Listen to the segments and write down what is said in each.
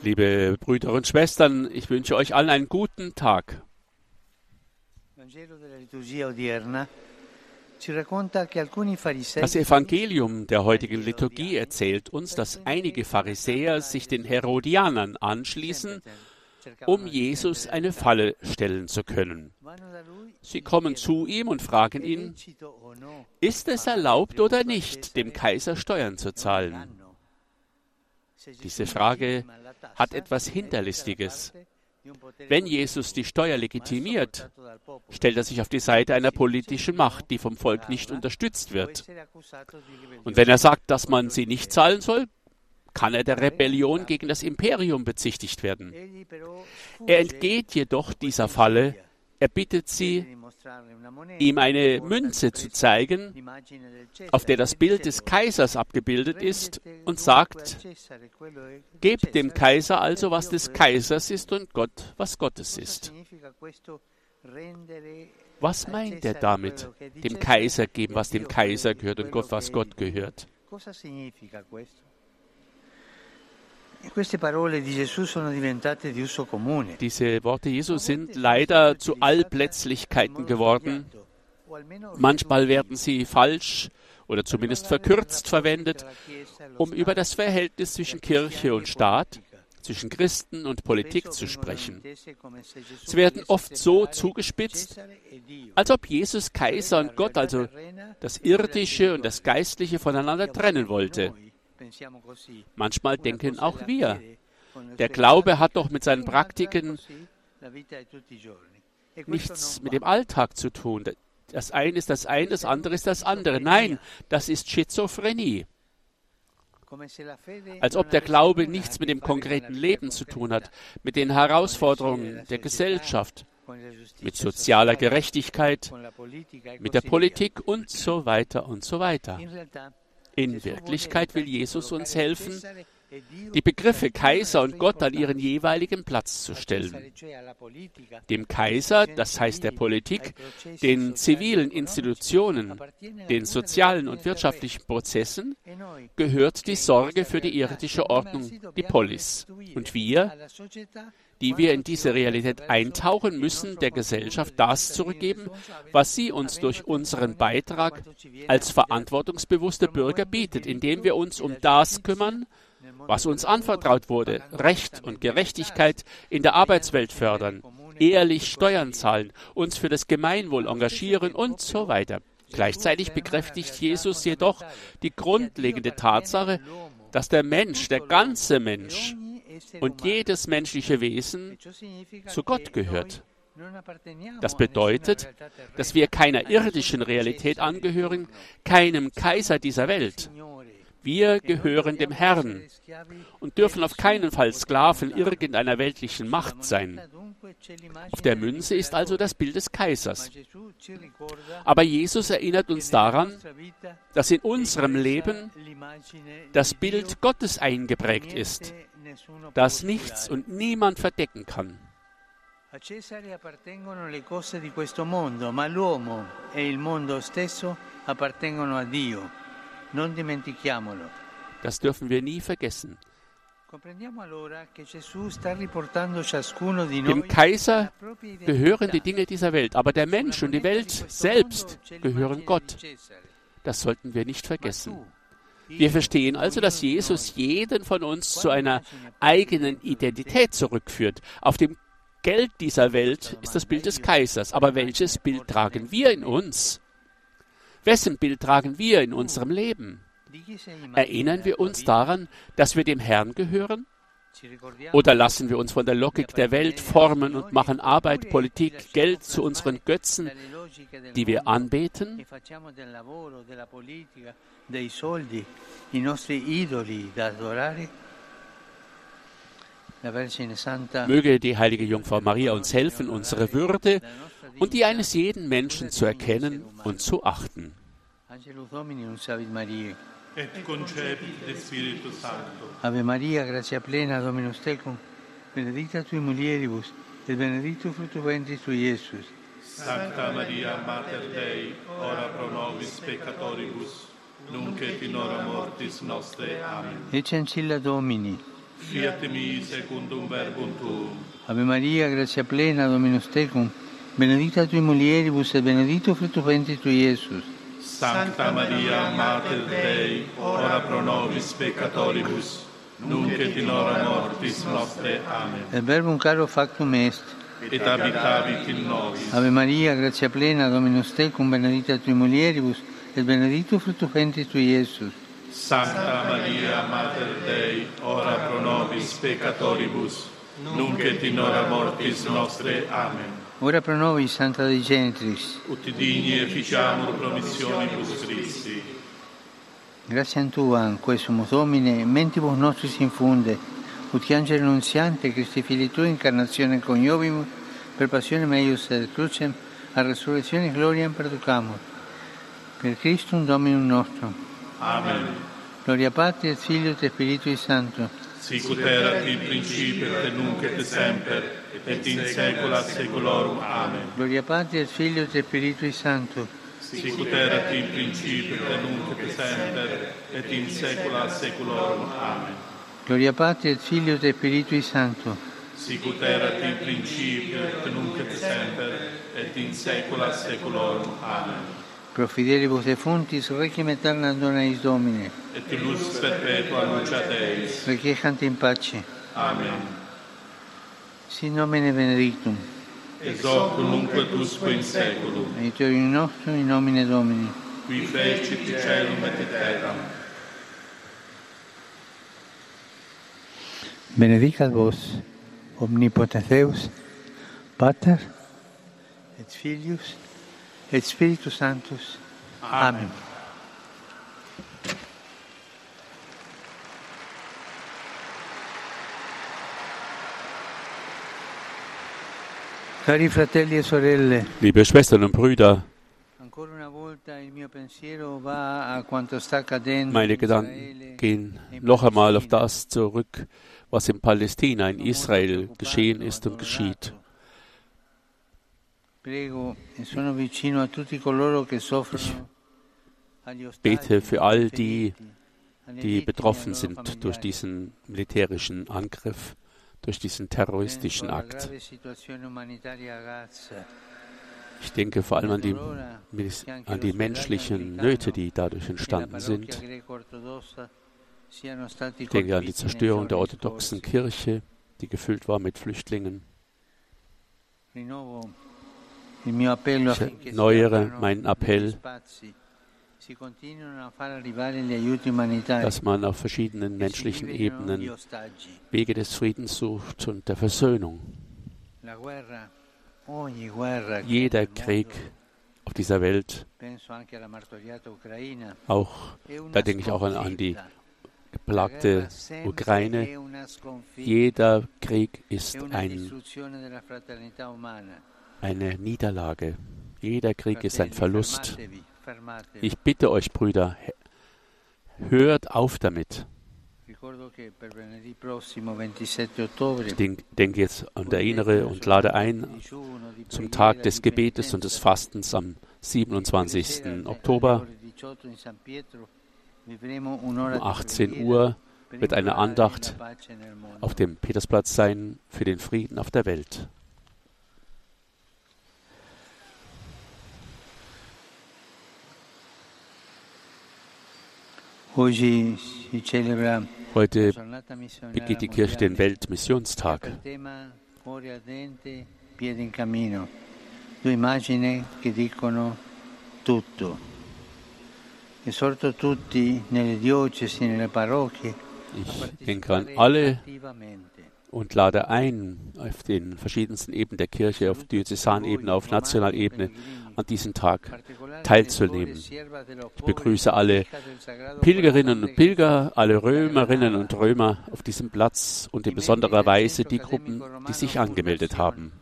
Liebe Brüder und Schwestern, ich wünsche euch allen einen guten Tag. Das Evangelium der heutigen Liturgie erzählt uns, dass einige Pharisäer sich den Herodianern anschließen, um Jesus eine Falle stellen zu können. Sie kommen zu ihm und fragen ihn, ist es erlaubt oder nicht, dem Kaiser Steuern zu zahlen? Diese Frage hat etwas Hinterlistiges. Wenn Jesus die Steuer legitimiert, stellt er sich auf die Seite einer politischen Macht, die vom Volk nicht unterstützt wird. Und wenn er sagt, dass man sie nicht zahlen soll, kann er der Rebellion gegen das Imperium bezichtigt werden. Er entgeht jedoch dieser Falle. Er bittet sie, ihm eine Münze zu zeigen, auf der das Bild des. Kaisers abgebildet ist und sagt, gebt dem Kaiser also, was des Kaisers ist und Gott, was Gottes ist. Was meint er damit? Dem Kaiser geben, was dem Kaiser gehört und Gott, was Gott gehört. Diese Worte Jesu sind leider zu Allplätzlichkeiten geworden. Manchmal werden sie falsch oder zumindest verkürzt verwendet, um über das Verhältnis zwischen Kirche und Staat, zwischen Christen und Politik zu sprechen. Sie werden oft so zugespitzt, als ob Jesus Kaiser und Gott, also das Irdische und das Geistliche voneinander trennen wollte. Manchmal denken auch wir, der Glaube hat doch mit seinen Praktiken nichts mit dem Alltag zu tun. Das eine ist das eine, das andere ist das andere. Nein, das ist Schizophrenie. Als ob der Glaube nichts mit dem konkreten Leben zu tun hat, mit den Herausforderungen der Gesellschaft, mit sozialer Gerechtigkeit, mit der Politik und so weiter und so weiter. In Wirklichkeit will Jesus uns helfen, die Begriffe Kaiser und Gott an ihren jeweiligen Platz zu stellen. Dem Kaiser, das heißt der Politik, den zivilen Institutionen, den sozialen und wirtschaftlichen Prozessen, gehört die Sorge für die irdische Ordnung, die Polis. Und wir, die wir in diese Realität eintauchen, müssen der Gesellschaft das zurückgeben, was sie uns durch unseren Beitrag als verantwortungsbewusste Bürger bietet, indem wir uns um das kümmern, was uns anvertraut wurde, Recht und Gerechtigkeit in der Arbeitswelt fördern, ehrlich Steuern zahlen, uns für das Gemeinwohl engagieren und so weiter. Gleichzeitig bekräftigt Jesus jedoch die grundlegende Tatsache, dass der Mensch, der ganze Mensch und jedes menschliche Wesen zu Gott gehört. Das bedeutet, dass wir keiner irdischen Realität angehören, keinem Kaiser dieser Welt. Wir gehören dem Herrn und dürfen auf keinen Fall Sklaven irgendeiner weltlichen Macht sein. Auf der Münze ist also das Bild des Kaisers. Aber Jesus erinnert uns daran, dass in unserem Leben das Bild Gottes eingeprägt ist, das nichts und niemand verdecken kann. E. Das dürfen wir nie vergessen. Dem Kaiser gehören die Dinge dieser Welt, aber der Mensch und die Welt selbst gehören Gott. Das sollten wir nicht vergessen. Wir verstehen also, dass Jesus jeden von uns zu einer eigenen Identität zurückführt. Auf dem Geld dieser Welt ist das Bild des Kaisers. Aber welches Bild tragen wir in uns? Wessen Bild tragen wir in unserem Leben? Erinnern wir uns daran, dass wir dem Herrn gehören? Oder lassen wir uns von der Logik der Welt formen und machen Arbeit, Politik, Geld zu unseren Götzen, die wir anbeten? E Möge die heilige Jungfrau Maria uns helfen, unsere Würde und die eines jeden Menschen zu erkennen und zu achten. Angelus Domini, un savit Maria. Et concepit de Spiritu Sancto. Ave Maria, grazia plena, Dominus tecum, benedicta tui mulieribus, et benedictus fructus ventris tui, Iesus. Sancta Maria Mater Dei, ora pro nobis peccatoribus, nunc et in hora mortis nostre. Amen. Ecce ancilla Domini. Fiat mi secundum verbum tuum. Ave Maria, grazia plena, Dominus tecum, benedicta tui mulieribus et benedictus fructus ventris tui, Iesus. Sancta Maria, Mater Dei, ora pro nobis peccatoribus, nunc et in hora mortis nostre. Amen. Et verbum caro factum est. Et habitavit in nobis. Ave Maria, grazia plena, Dominus tecum, benedicta tui mulieribus, et benedictus fructus ventris tui, Iesus. Sancta Maria, Mater Dei, ora pro nobis peccatoribus, nunc et in hora mortis nostre. Amen. Ora pro nobis, Santa Dei Gentris, Ut digni efficiamur promissionibus Christi. Grazie a Tua, quesumus Domine, mentibus nostris infunde, ut angelo nunziante, Christi Fili Tui, incarnazione coniovimus, per passione meius et crucem, a resurrezione gloriam perducamur. Per Christum Dominum nostrum. Amen. Gloria Patri et Filio et Spiritui Sancto. Sicut erat in principio et nunc et semper, et in saecula saeculorum. Amen. Gloria Patri et Filio et Spiritui Sancto. Sicut erat in principio et nunc et semper, et in saecula saeculorum. Amen. Gloria Patri et Filio et Spiritui Sancto. Sicut erat in principio et nunc et semper, et in saecula saeculorum. Amen. Pro fidelibus defuntis, requiem aeterna dona eis Domine. Et lux perpetua luceat eis. Requiescant in pace. Amen. Sin nomine benedictum. Ex hoc nunc et usque in saeculum, Aiutorium nostrum in nomine Domini. qui fecit caelum et terram. Benedicat vos, omnipotens Deus, Pater, et Filius, et Spiritus Sanctus. Amen. Fratelli e Liebe Schwestern und Brüder, meine in Gedanken gehen noch einmal auf das zurück, was in Palästina, in Israel geschehen ist und geschieht. Prego e sono vicino a tutti coloro che soffrono agli ostaggi, bete für all die, die e betroffen sind durch diesen militärischen Angriff, durch diesen terroristischen Akt. Ich denke vor allem an die, an die menschlichen Nöte, die dadurch entstanden sind. Ich denke an die Zerstörung der orthodoxen Kirche, die gefüllt war mit Flüchtlingen. Ich erneuere meinen Appell, dass man auf verschiedenen menschlichen Ebenen Wege des Friedens sucht und der Versöhnung. Jeder Krieg auf dieser Welt, auch da denke ich auch an, an die geplagte Ukraine, jeder Krieg ist ein, eine Niederlage. Jeder Krieg ist ein Verlust. Ich bitte euch, Brüder, hört auf damit. Ich denk- denke jetzt und erinnere und lade ein zum Tag des Gebetes und des Fastens am 27. Oktober um 18 Uhr wird eine Andacht auf dem Petersplatz sein für den Frieden auf der Welt. Heute begeht die Kirche den. Weltmissionstag. Il tema cuore ardente, piede in cammino. Due immagini che dicono tutto. Esorto tutti nelle diocesi, nelle parrocchie, a Ich denke an alle und lade ein, auf den verschiedensten Ebenen der Kirche, auf Diözesanebene, auf Nationalebene, an diesem Tag teilzunehmen. Ich begrüße alle Pilgerinnen und Pilger, alle Römerinnen und Römer auf diesem Platz und in besonderer Weise die Gruppen, die sich angemeldet haben.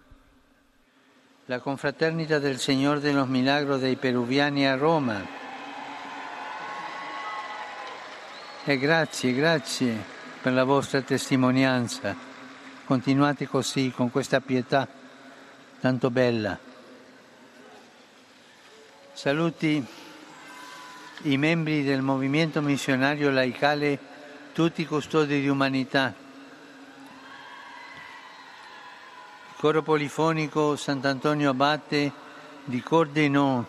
La confraternita del Signor de los Milagros dei Peruviani a Roma. E grazie, grazie per la vostra testimonianza. Continuate così, con questa pietà tanto bella. Saluti i membri del movimento missionario laicale, tutti custodi di umanità, il coro polifonico Sant'Antonio Abate di Cordenò,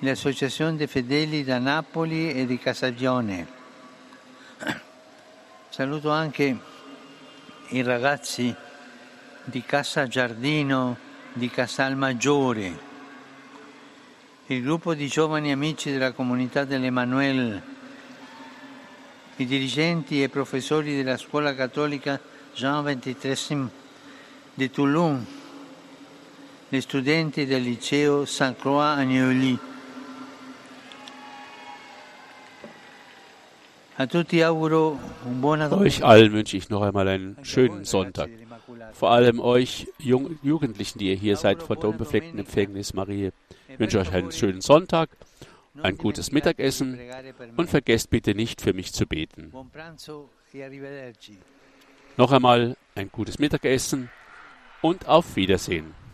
l'Associazione dei Fedeli da Napoli e di Casagione. Saluto anche i ragazzi di Casa Giardino di Casalmaggiore, il gruppo di giovani amici della comunità dell'Emanuele, i dirigenti e professori della scuola cattolica Jean XXIII di Toulon, gli studenti del liceo Saint-Croix a Neuilly. Euch allen wünsche ich noch einmal einen schönen Sonntag. Vor allem euch Jung Jugendlichen, die ihr hier seid vor der unbefleckten Empfängnis Marie. Ich wünsche euch einen schönen Sonntag, ein gutes Mittagessen und vergesst bitte nicht für mich zu beten. Noch einmal ein gutes Mittagessen und auf Wiedersehen.